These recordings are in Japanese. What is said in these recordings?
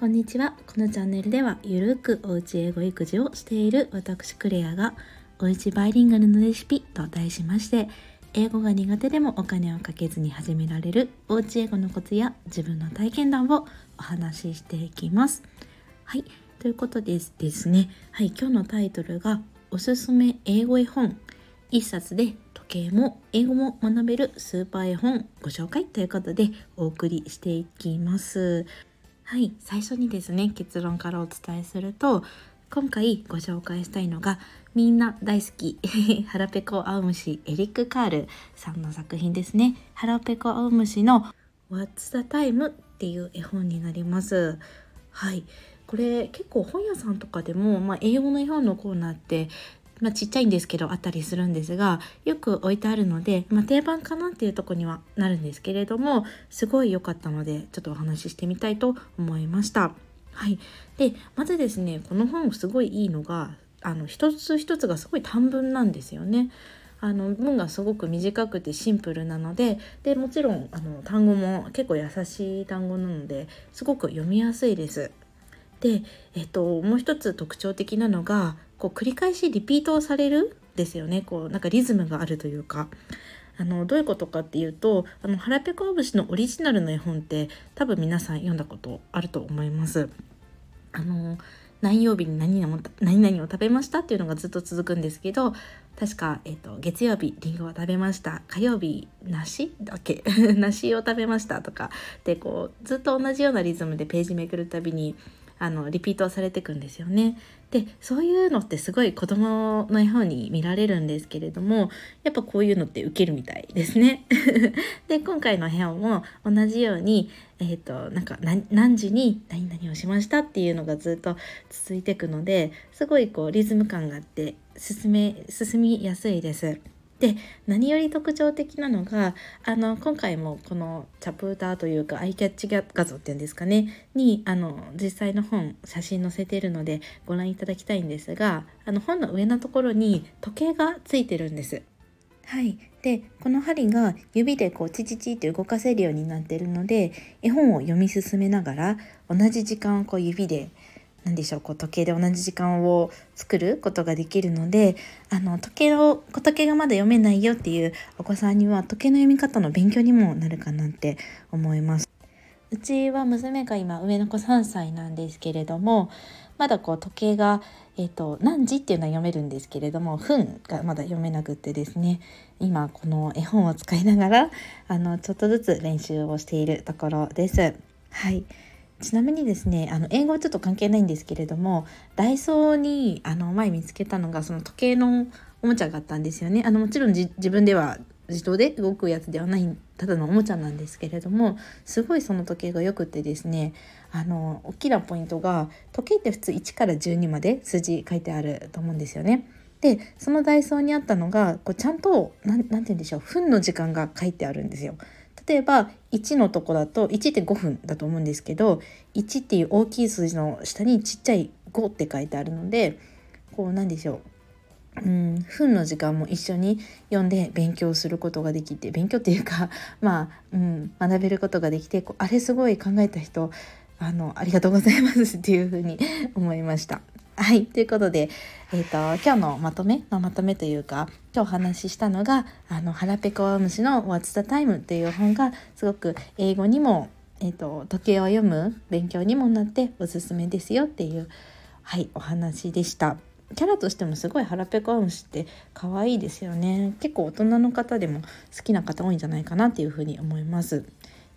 こんにちは。このチャンネルではゆるくおうち英語育児をしている私クレアがおうちバイリンガルのレシピと題しまして英語が苦手でもお金をかけずに始められるおうち英語のコツや自分の体験談をお話ししていきます。はい。ということですですね。はい。今日のタイトルがおすすめ英語絵本一冊で時計も英語も学べるスーパー絵本ご紹介ということでお送りしていきます。はい最初にですね結論からお伝えすると今回ご紹介したいのがみんな大好き 腹ペコアオムシエリック・カールさんの作品ですね。腹ペコアオムシの What's the Time? っていう絵本になります。はいこれ結構本屋さんとかでも、まあ、英語の絵本のコーナーってまあ、ちっちゃいんですけどあったりするんですがよく置いてあるので、まあ、定番かなっていうとこにはなるんですけれどもすごい良かったのでちょっとお話ししてみたいと思いました。はい、でまずですねこの本すごいいいのがあの一つ一つがすごい短文なんですよね。あの文がすごく短くてシンプルなのででもちろんあの単語も結構優しい単語なのですごく読みやすいです。で、えっと、もう一つ特徴的なのがこう繰り返しリピートをされるですよねこうなんかリズムがあるというか。あのどういうことかっていうとあの腹ペコアブシのオリジナルの絵本って多分皆さん読んだことあると思います。あの何曜日に何々何々を食べましたっていうのがずっと続くんですけど確か、えーと、月曜日りんごを食べました火曜日梨だっけ？梨を食べましたとかでこうずっと同じようなリズムでページめくるたびにあのリピートされていくんですよね。でそういうのってすごい子供の絵本に見られるんですけれどもやっぱこういうのってウケるみたいですね。で今回の部屋も同じように、えーと、なんか何時に何々をしましたっていうのがずっと続いていくのですごいこうリズム感があって進め進みやすいです。で何より特徴的なのがあの今回もこのチャプターというかアイキャッチ画像っていうんですかねにあの実際の本写真載せているのでご覧いただきたいんですがあの本の上のところに時計がついてるんです。はい、でこの針が指でこうチチチって動かせるようになってるので絵本を読み進めながら同じ時間をこう指で何でしょうこう時計で同じ時間を作ることができるのであの時計を時計がまだ読めないよっていうお子さんには時計の読み方の勉強にもなるかなって思います。うちは娘が今上の子3歳なんですけれどもまだこう時計が、えーと、何時っていうのは読めるんですけれども分がまだ読めなくってですね今この絵本を使いながらあのちょっとずつ練習をしているところです。はいちなみにですねあの英語はちょっと関係ないんですけれどもダイソーにあの前見つけたのがその時計のおもちゃがあったんですよね。あのもちろん自分では自動で動くやつではないただのおもちゃなんですけれどもすごいその時計がよくてですねあの大きなポイントが時計って普通1から12まで数字書いてあると思うんですよね。でそのダイソーにあったのがこうちゃんと何て言うんでしょう分の時間が書いてあるんですよ。例えば1のとこだと1って5分だと思うんですけど1っていう大きい数字の下にちっちゃい5って書いてあるのでこうなんでしょううん分の時間も一緒に読んで勉強することができて勉強っていうか まあ、うん、学べることができてこうあれすごい考えた人あのありがとうございますっていうふうに思いました。はい。ということで、え、ー、と、今日のまとめ、まあ、まとめというか、今日お話ししたのが、あの、腹ペコワムシの What's the Time という本が、すごく英語にも、え、ー、と、時計を読む勉強にもなっておすすめですよっていう、はい、お話でした。キャラとしてもすごい腹ペコワムシって可愛いですよね。結構大人の方でも好きな方多いんじゃないかなっていうふうに思います。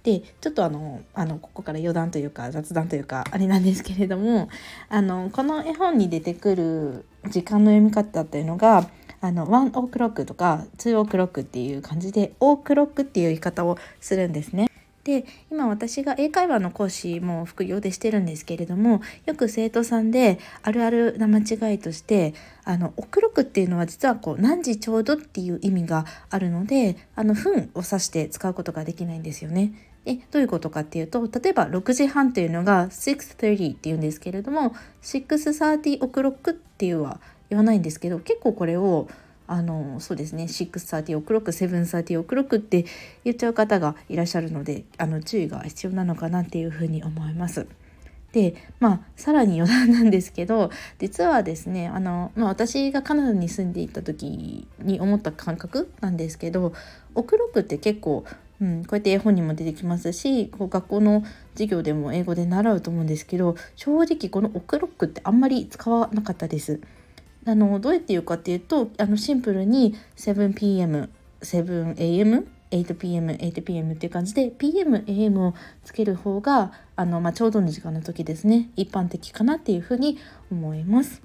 でちょっとあのあのここから余談というか雑談というかあれなんですけれどもあのこの絵本に出てくる時間の読み方っていうのがあのワンオークロックとかツーオークロックっていう感じでオークロックっていう言い方をするんですね。で今私が英会話の講師も副業でしてるんですけれどもよく生徒さんであるあるな間違いとしてあのオクロクっていうのは実はこう何時ちょうどっていう意味があるのであの分を指して使うことができないんですよね。えどういうことかっていうと例えば6時半というのが6.30っていうんですけれども6.30オクロックっていうは言わないんですけど結構これをあのそうですね6.30オクロック7.30オクロックって言っちゃう方がいらっしゃるのであの注意が必要なのかなっていうふうに思います。でまあさらに余談なんですけど実はですねあの、まあ、私がカナダに住んでいた時に思った感覚なんですけどオクロックって結構、うん、こうやって絵本にも出てきますしこう学校の授業でも英語で習うと思うんですけど正直このオクロックってあんまり使わなかったです。あのどうやって言うかっていうとあのシンプルに 7pm、7am 8pm、8pm っていう感じで PM、AM をつける方があの、まあ、ちょうどの時間の時ですね一般的かなっていうふうに思います。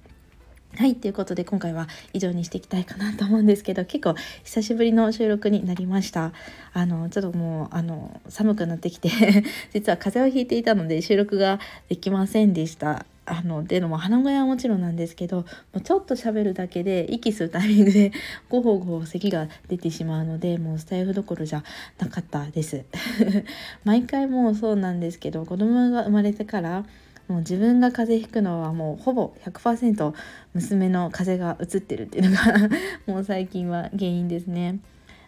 はいということで今回は以上にしていきたいかなと思うんですけど結構久しぶりの収録になりました。あのちょっともうあの寒くなってきて 実は風邪をひいていたので収録ができませんでした。あのでのも鼻声はもちろんなんですけどもうちょっと喋るだけで息するタイミングでゴホゴホ咳が出てしまうのでもうスタイフどころじゃなかったです。毎回もうそうなんですけど子供が生まれてからもう自分が風邪ひくのはもうほぼ100%娘の風邪がうつってるっていうのが もう最近は原因ですね。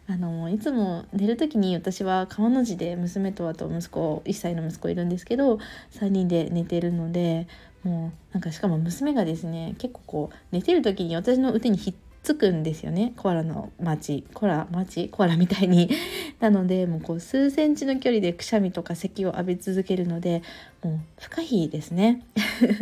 あのいつも寝る時に私は川の字で娘とあと息子1歳の息子いるんですけど3人で寝てるのでもうなんかしかも娘がですね結構こう寝てる時に私の腕にひっつくんですよね。コアラの町コラ町コアラみたいに。なのでもうこう数センチの距離でくしゃみとか咳を浴び続けるのでもう不可避ですね。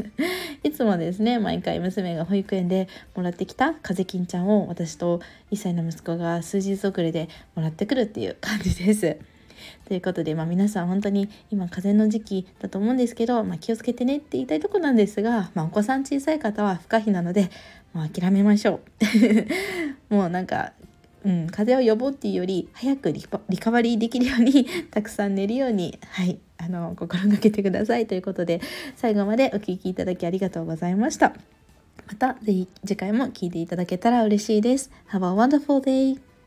いつもですね毎回娘が保育園でもらってきた風金ちゃんを私と1歳の息子が数日遅れでもらってくるっていう感じです。ということで、まあ、皆さん本当に今風邪の時期だと思うんですけど、まあ、気をつけてねって言いたいとこなんですが、まあ、お子さん小さい方は不可避なので、もう諦めましょう。もうなんかうん、風邪を予防っていうより早くリカバリーできるように たくさん寝るように、はい、あの心がけてくださいということで最後までお聴きいただきありがとうございました。また是非次回も聴いていただけたら嬉しいです。Have a wonderful day!